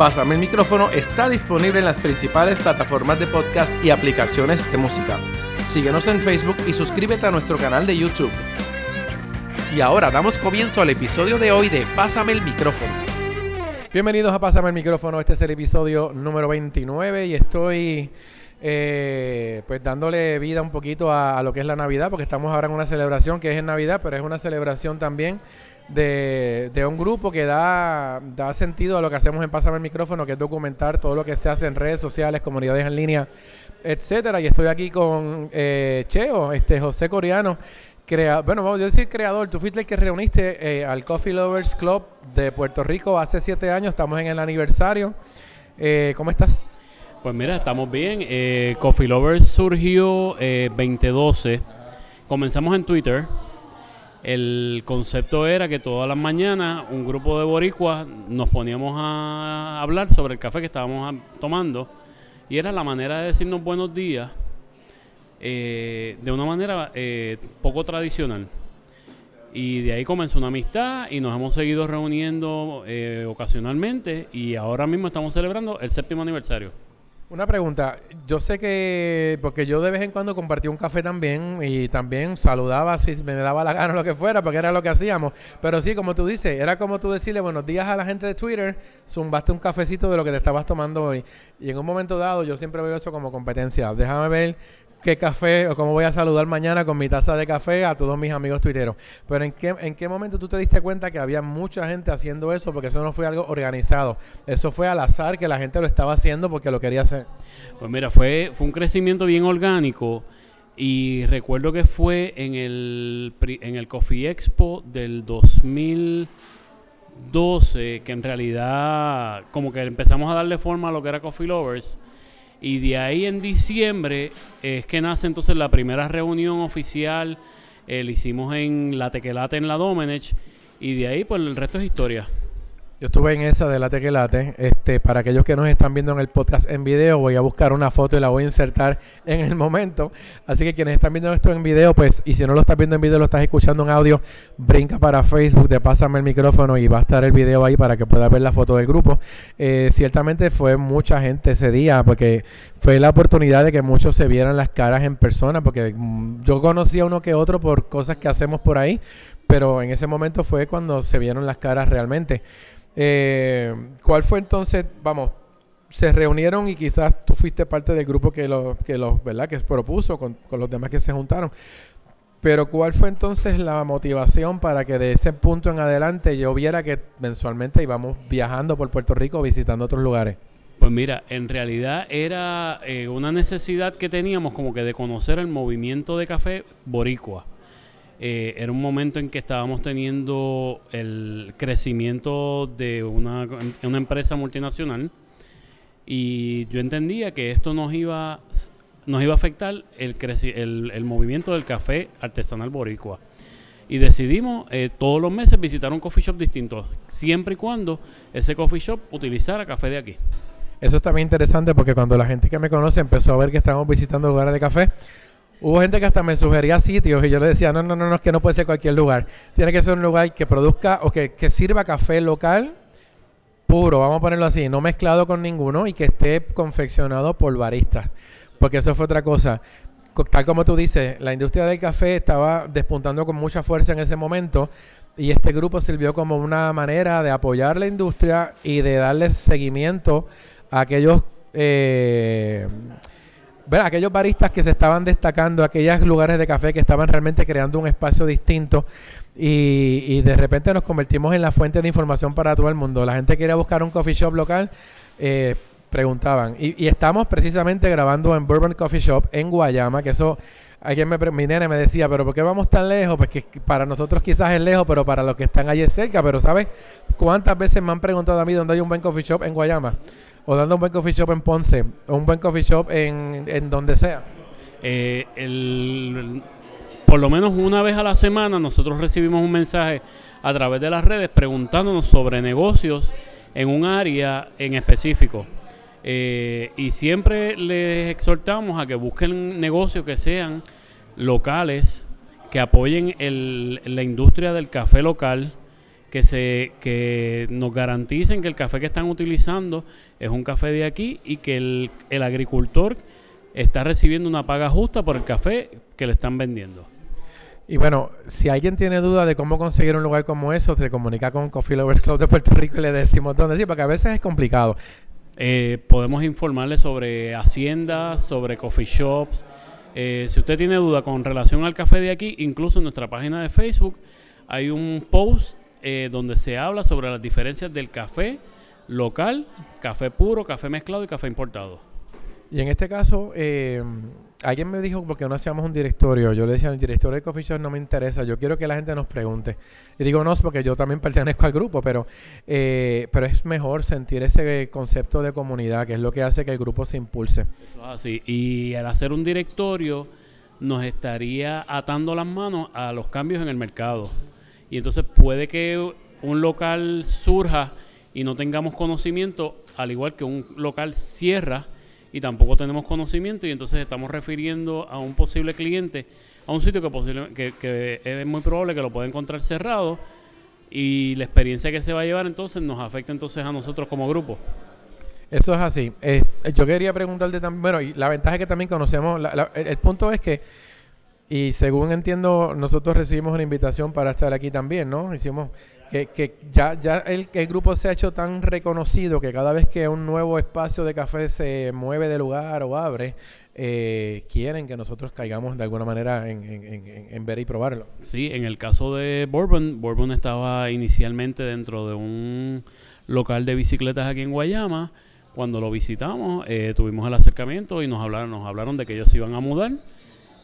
Pásame el micrófono está disponible en las principales plataformas de podcast y aplicaciones de música. Síguenos en Facebook y suscríbete a nuestro canal de YouTube. Y ahora damos comienzo al episodio de hoy de Pásame el micrófono. Bienvenidos a Pásame el micrófono, este es el episodio número 29 y estoy eh, pues dándole vida un poquito a, a, lo que es la Navidad, porque estamos ahora en una celebración que es en Navidad, pero es una celebración también de, un grupo que da, da sentido a lo que hacemos en Pásame el Micrófono, que es documentar todo lo que se hace en redes sociales, comunidades en línea, etcétera. Y estoy aquí con eh, Cheo, este José Coreano. Crea, bueno, vamos a decir creador, tú fuiste el que reuniste eh, al Coffee Lovers Club de Puerto Rico hace siete años, estamos en el aniversario. Eh, ¿Cómo estás? Pues mira, estamos bien. Coffee Lovers surgió 2012. Comenzamos en Twitter, el concepto era que todas las mañanas un grupo de boricuas nos poníamos a hablar sobre el café que estábamos tomando y era la manera de decirnos buenos días eh, de una manera eh, poco tradicional. Y de ahí comenzó una amistad y nos hemos seguido reuniendo eh, ocasionalmente y ahora mismo estamos celebrando el séptimo aniversario. Una pregunta, yo sé que, porque yo de vez en cuando compartía un café también y también saludaba si me daba la gana lo que fuera, porque era lo que hacíamos. Pero sí, como tú dices, era como tú decirle buenos días a la gente de Twitter, zumbaste un cafecito de lo que te estabas tomando hoy. Y en un momento dado yo siempre veo eso como competencia. Déjame ver qué café o cómo voy a saludar mañana con mi taza de café a todos mis amigos tuiteros. Pero ¿en qué, ¿en qué momento tú te diste cuenta que había mucha gente haciendo eso? Porque eso no fue algo organizado. Eso fue al azar que la gente lo estaba haciendo porque lo quería hacer. Pues mira, fue, fue un crecimiento bien orgánico. Y recuerdo que fue en el, en el Coffee Expo del 2012 que en realidad como que empezamos a darle forma a lo que era Coffee Lovers y de ahí en diciembre es que nace entonces la primera reunión oficial. Eh, la hicimos en la Tequelate en la Domenech. Y de ahí, pues el resto es historia. Yo estuve en esa de la tequelate. Este, para aquellos que nos están viendo en el podcast en video, voy a buscar una foto y la voy a insertar en el momento. Así que quienes están viendo esto en video, pues, y si no lo estás viendo en video, lo estás escuchando en audio, brinca para Facebook, te pásame el micrófono y va a estar el video ahí para que puedas ver la foto del grupo. Eh, ciertamente fue mucha gente ese día, porque fue la oportunidad de que muchos se vieran las caras en persona, porque mm, yo conocía uno que otro por cosas que hacemos por ahí, pero en ese momento fue cuando se vieron las caras realmente. Eh, ¿Cuál fue entonces, vamos, se reunieron y quizás tú fuiste parte del grupo que los, que los, ¿verdad? Que propuso con, con, los demás que se juntaron. Pero ¿cuál fue entonces la motivación para que de ese punto en adelante yo viera que mensualmente íbamos viajando por Puerto Rico visitando otros lugares? Pues mira, en realidad era eh, una necesidad que teníamos como que de conocer el movimiento de café boricua. Eh, era un momento en que estábamos teniendo el crecimiento de una, una empresa multinacional y yo entendía que esto nos iba, nos iba a afectar el, el, el movimiento del café artesanal boricua. Y decidimos eh, todos los meses visitar un coffee shop distinto, siempre y cuando ese coffee shop utilizara café de aquí. Eso está bien interesante porque cuando la gente que me conoce empezó a ver que estábamos visitando lugares de café, Hubo gente que hasta me sugería sitios y yo le decía, no, no, no, no, es que no puede ser cualquier lugar. Tiene que ser un lugar que produzca o que, sirva café local puro, vamos a ponerlo así, no mezclado con ninguno y que esté confeccionado por baristas. Porque eso fue otra cosa. Tal como tú dices, la industria del café estaba despuntando con mucha fuerza en ese momento y este grupo sirvió como una manera de apoyar la industria y de darle seguimiento a aquellos... Eh, ver, aquellos baristas que se estaban destacando, aquellos lugares de café que estaban realmente creando un espacio distinto y, de repente nos convertimos en la fuente de información para todo el mundo. La gente quería buscar un coffee shop local, eh, preguntaban. Y, estamos precisamente grabando en Bourbon Coffee Shop en Guayama, que eso alguien me, mi nene me decía, pero ¿por qué vamos tan lejos? Pues que para nosotros quizás es lejos, pero para los que están allí es cerca. Pero ¿sabes cuántas veces me han preguntado a mí dónde hay un buen coffee shop en Guayama? O dando un buen coffee shop en Ponce, o un buen coffee shop en, en donde sea. Eh, el, por lo menos una vez a la semana nosotros recibimos un mensaje a través de las redes preguntándonos sobre negocios en un área en específico. Eh, y siempre les exhortamos a que busquen negocios que sean locales, que apoyen el, la industria del café local, que se que nos garanticen que el café que están utilizando es un café de aquí y que el, el agricultor está recibiendo una paga justa por el café que le están vendiendo. Y bueno, si alguien tiene duda de cómo conseguir un lugar como eso, se comunica con Coffee Lovers Club de Puerto Rico y le decimos dónde sí, porque a veces es complicado. Eh, podemos informarle sobre haciendas, sobre coffee shops. Eh, si usted tiene duda con relación al café de aquí, incluso en nuestra página de Facebook hay un post eh, donde se habla sobre las diferencias del café local, café puro, café mezclado y café importado. Y en este caso, eh, alguien me dijo porque no hacíamos un directorio. Yo le decía, el directorio de Coffee Shop no me interesa. Yo quiero que la gente nos pregunte. Y digo, no, porque yo también pertenezco al grupo, pero, eh, pero es mejor sentir ese concepto de comunidad, que es lo que hace que el grupo se impulse. Eso es así. Y al hacer un directorio, nos estaría atando las manos a los cambios en el mercado. Y entonces puede que un local surja y no tengamos conocimiento, al igual que un local cierra y tampoco tenemos conocimiento y entonces estamos refiriendo a un posible cliente a un sitio que, posible, que, es muy probable que lo pueda encontrar cerrado y la experiencia que se va a llevar entonces nos afecta entonces a nosotros como grupo. Eso es así. Eh, yo quería preguntarte también, bueno, y la ventaja es que también conocemos, el punto es que, y según entiendo, nosotros recibimos una invitación para estar aquí también, ¿no? Hicimos que, que ya, ya el, el, grupo se ha hecho tan reconocido que cada vez que un nuevo espacio de café se mueve de lugar o abre, eh, quieren que nosotros caigamos de alguna manera en, en, en, en, ver y probarlo. Sí, en el caso de Bourbon, Bourbon estaba inicialmente dentro de un local de bicicletas aquí en Guayama. Cuando lo visitamos, eh, tuvimos el acercamiento y nos hablaron, nos hablaron de que ellos iban a mudar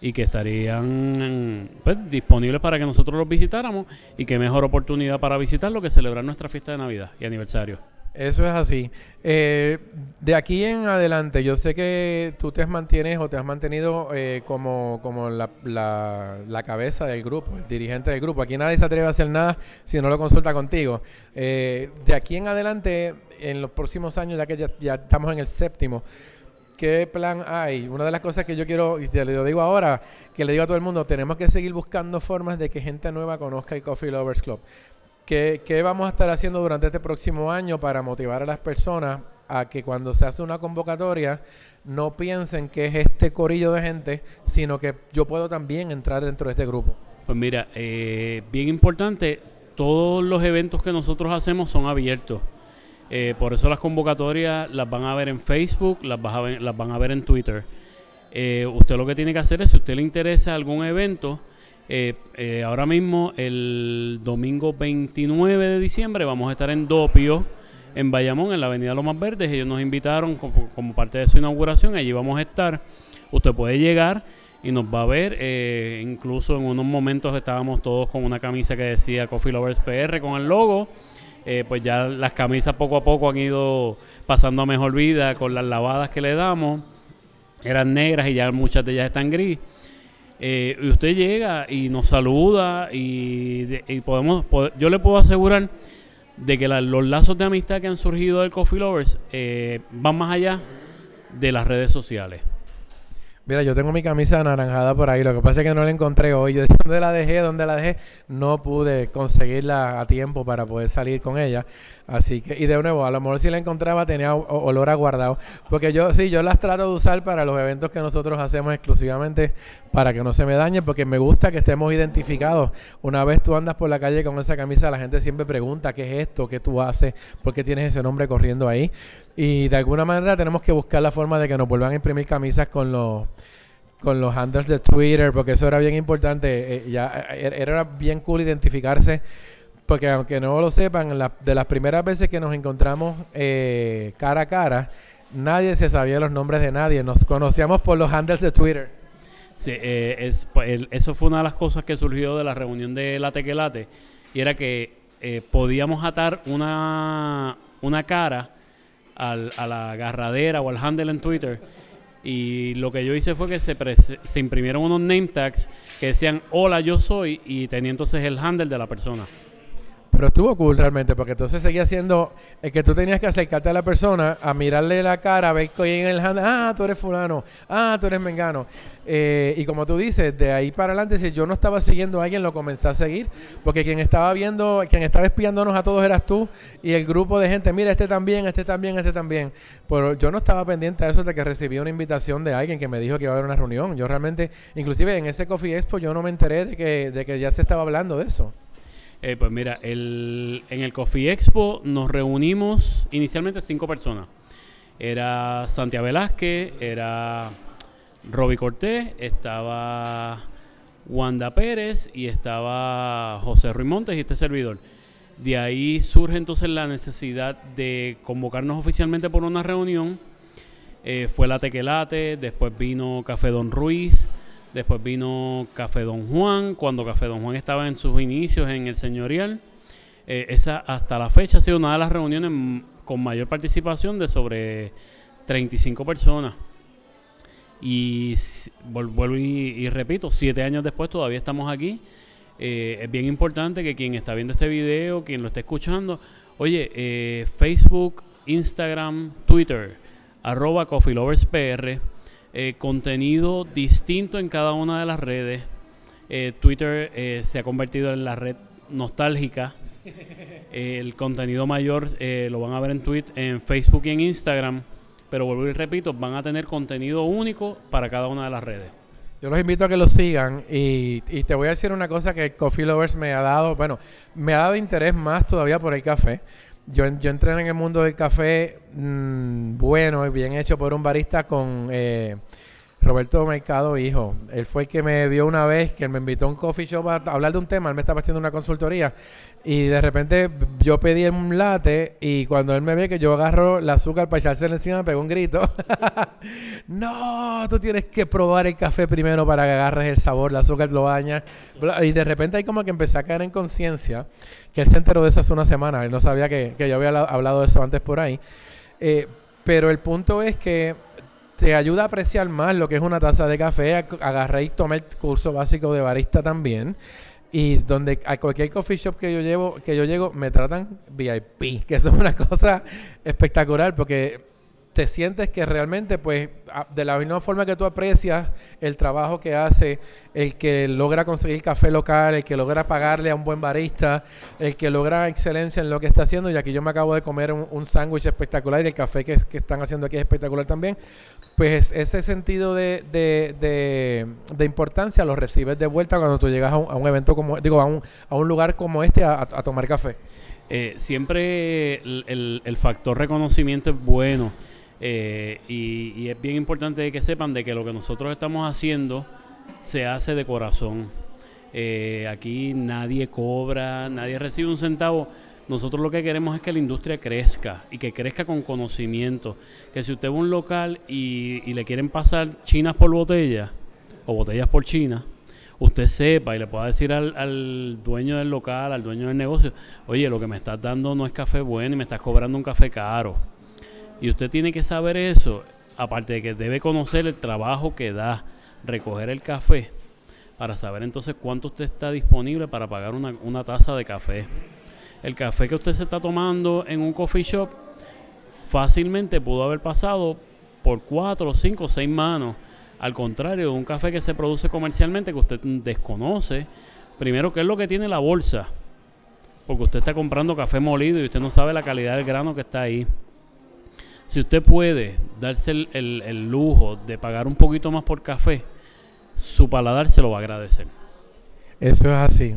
y que estarían pues, disponibles para que nosotros los visitáramos y qué mejor oportunidad para visitarlo que celebrar nuestra fiesta de Navidad y aniversario. Eso es así. Eh, de aquí en adelante, yo sé que tú te mantienes o te has mantenido eh, como, como la, la, cabeza del grupo, el dirigente del grupo. Aquí nadie se atreve a hacer nada si no lo consulta contigo. Eh, de aquí en adelante, en los próximos años, ya que ya estamos en el séptimo, ¿Qué plan hay? Una de las cosas que yo quiero, y te lo digo ahora, que le digo a todo el mundo, tenemos que seguir buscando formas de que gente nueva conozca el Coffee Lovers Club. ¿Qué, ¿Qué, vamos a estar haciendo durante este próximo año para motivar a las personas a que cuando se hace una convocatoria no piensen que es este corillo de gente, sino que yo puedo también entrar dentro de este grupo? Pues mira, eh, bien importante, todos los eventos que nosotros hacemos son abiertos. Eh, por eso las convocatorias las van a ver en Facebook, las, van a ver en Twitter. Eh, usted lo que tiene que hacer es, si usted le interesa algún evento, eh, ahora mismo el domingo 29 de diciembre vamos a estar en Dopio, en Bayamón, en la Avenida Lomas Verdes. Ellos nos invitaron como, parte de su inauguración, allí vamos a estar. Usted puede llegar y nos va a ver. Incluso en unos momentos estábamos todos con una camisa que decía Coffee Lovers PR con el logo eh, pues ya las camisas poco a poco han ido pasando a mejor vida con las lavadas que le damos. Eran negras y ya muchas de ellas están gris. Eh, y usted llega y nos saluda y, de, y podemos, pod yo le puedo asegurar de que los lazos de amistad que han surgido del Coffee Lovers eh, van más allá de las redes sociales. Mira, yo tengo mi camisa anaranjada por ahí. Lo que pasa es que no la encontré hoy. Yo decía, ¿dónde la dejé? ¿Dónde la dejé? No pude conseguirla a tiempo para poder salir con ella. Así que, y de nuevo, a lo mejor si la encontraba tenía olor a guardado. Porque yo, sí, yo las trato de usar para los eventos que nosotros hacemos exclusivamente para que no se me dañen, porque me gusta que estemos identificados. Una vez tú andas por la calle con esa camisa, la gente siempre pregunta, ¿qué es esto? ¿Qué tú haces? ¿Por qué tienes ese nombre corriendo ahí? Y de alguna manera tenemos que buscar la forma de que nos vuelvan a imprimir camisas con los con los handles de Twitter, porque eso era bien importante. Eh, ya eh, era bien cool identificarse, porque aunque no lo sepan, de las primeras veces que nos encontramos eh, cara a cara, nadie se sabía los nombres de nadie. Nos conocíamos por los handles de Twitter. Sí, eh, es, el, eso fue una de las cosas que surgió de la reunión de la Tequelate, y era que eh, podíamos atar una, una cara al, a la agarradera o al handle en Twitter. Y lo que yo hice fue que se, se imprimieron unos name tags que decían hola yo soy y tenía entonces el handle de la persona. Pero estuvo cool realmente, porque entonces seguía siendo el que tú tenías que acercarte a la persona, a mirarle la cara, a ver que en el hand, ah, tú eres fulano, ah, tú eres mengano. Eh, y como tú dices, de ahí para adelante, si yo no estaba siguiendo a alguien, lo comencé a seguir, porque quien estaba viendo, quien estaba espiándonos a todos eras tú y el grupo de gente, mira, este también, este también, este también. Pero yo no estaba pendiente a eso de que recibí una invitación de alguien que me dijo que iba a haber una reunión. Yo realmente, inclusive en ese Coffee Expo, yo no me enteré de que, de que ya se estaba hablando de eso. Eh, pues mira, el, en el Coffee Expo nos reunimos inicialmente cinco personas. Era Santiago Velázquez, era Roby Cortés, estaba Wanda Pérez y estaba José Ruiz Montes y este servidor. De ahí surge entonces la necesidad de convocarnos oficialmente por una reunión. Eh, fue la Tequelate, después vino Café Don Ruiz, Después vino Café Don Juan, cuando Café Don Juan estaba en sus inicios en el señorial. Eh, esa hasta la fecha ha sido una de las reuniones con mayor participación de sobre 35 personas. Y vuelvo y, repito, siete años después todavía estamos aquí. Eh, es bien importante que quien está viendo este video, quien lo esté escuchando, oye, eh, Facebook, Instagram, Twitter, arroba CoffeeLoversPR eh, contenido distinto en cada una de las redes. Eh, Twitter eh, se ha convertido en la red nostálgica. el contenido mayor lo van a ver en Twitter, en Facebook y en Instagram. Pero vuelvo y repito, van a tener contenido único para cada una de las redes. Yo los invito a que lo sigan y, y, te voy a decir una cosa que Coffee Lovers me ha dado, bueno, me ha dado interés más todavía por el café. Yo, yo entré en el mundo del café mm, bueno y bien hecho por un barista con eh, Roberto Mercado, hijo. Él fue el que me vio una vez, que me invitó a un coffee shop a hablar de un tema. Él me estaba haciendo una consultoría. Y de repente yo pedí un latte y cuando él me ve que yo agarro el azúcar para echárselo encima, me pegó un grito. no, tú tienes que probar el café primero para que agarres el sabor, el azúcar lo baña. Y de repente ahí como que empecé a caer en conciencia, que él se enteró de eso hace una semana. Él no sabía que, yo había hablado de eso antes por ahí. Eh, pero el punto es que te ayuda a apreciar más lo que es una taza de café. Agarré y tomé el curso básico de barista también. Y donde a cualquier coffee shop que yo llevo, que yo llego, me tratan VIP, que es una cosa espectacular porque te sientes que realmente, pues, de la misma forma que tú aprecias el trabajo que hace el que logra conseguir café local, el que logra pagarle a un buen barista, el que logra excelencia en lo que está haciendo, y aquí yo me acabo de comer un, sándwich espectacular y el café que, están haciendo aquí es espectacular también, pues ese sentido de, importancia lo recibes de vuelta cuando tú llegas a un, evento como, digo, a un, a un lugar como este a, tomar café. Eh, siempre el, el factor reconocimiento es bueno eh, y, es bien importante que sepan de que lo que nosotros estamos haciendo se hace de corazón. Eh, aquí nadie cobra, nadie recibe un centavo. Nosotros lo que queremos es que la industria crezca y que crezca con conocimiento. Que si usted va a un local y, le quieren pasar chinas por botella o botellas por china, usted sepa y le pueda decir al, al, dueño del local, al dueño del negocio, oye, lo que me estás dando no es café bueno y me estás cobrando un café caro. Y usted tiene que saber eso, aparte de que debe conocer el trabajo que da recoger el café, para saber entonces cuánto usted está disponible para pagar una, una taza de café. El café que usted se está tomando en un coffee shop fácilmente pudo haber pasado por cuatro, cinco, seis manos. Al contrario, un café que se produce comercialmente que usted desconoce, primero qué es lo que tiene la bolsa, porque usted está comprando café molido y usted no sabe la calidad del grano que está ahí. Si usted puede darse el, lujo de pagar un poquito más por café, su paladar se lo va a agradecer. Eso es así.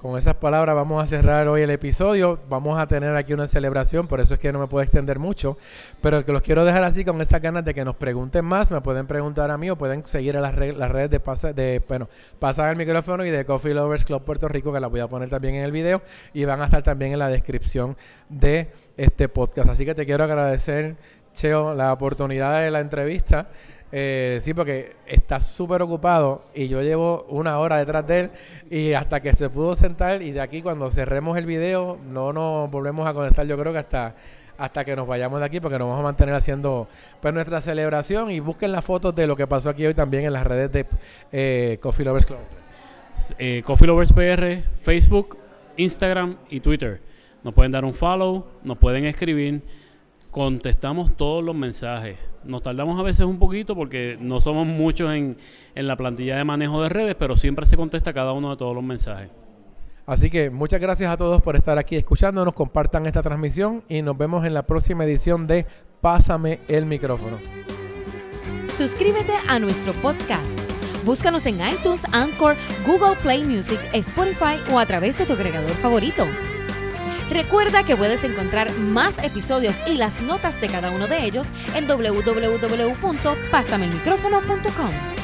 Con esas palabras vamos a cerrar hoy el episodio. Vamos a tener aquí una celebración, por eso es que no me puedo extender mucho, pero que los quiero dejar así con esas ganas de que nos pregunten más. Me pueden preguntar a mí o pueden seguir a las, redes de, pasa, de bueno, pasar el micrófono y de Coffee Lovers Club Puerto Rico, que la voy a poner también en el video y van a estar también en la descripción de este podcast. Así que te quiero agradecer, Cheo, la oportunidad de la entrevista. Eh, sí, porque está súper ocupado y yo llevo una hora detrás de él y hasta que se pudo sentar y de aquí cuando cerremos el video no nos volvemos a conectar yo creo que hasta hasta que nos vayamos de aquí porque nos vamos a mantener haciendo pues nuestra celebración y busquen las fotos de lo que pasó aquí hoy también en las redes de eh, Coffee Lovers Club. Eh, Coffee Lovers PR, Facebook, Instagram y Twitter. Nos pueden dar un follow, nos pueden escribir, contestamos todos los mensajes. Nos tardamos a veces un poquito porque no somos muchos en, en la plantilla de manejo de redes, pero siempre se contesta cada uno de todos los mensajes. Así que muchas gracias a todos por estar aquí escuchándonos, compartan esta transmisión y nos vemos en la próxima edición de Pásame el micrófono. Suscríbete a nuestro podcast. Búscanos en iTunes, Anchor, Google Play Music, Spotify o a través de tu agregador favorito. Recuerda que puedes encontrar más episodios y las notas de cada uno de ellos en www.pasamelmicrófono.com.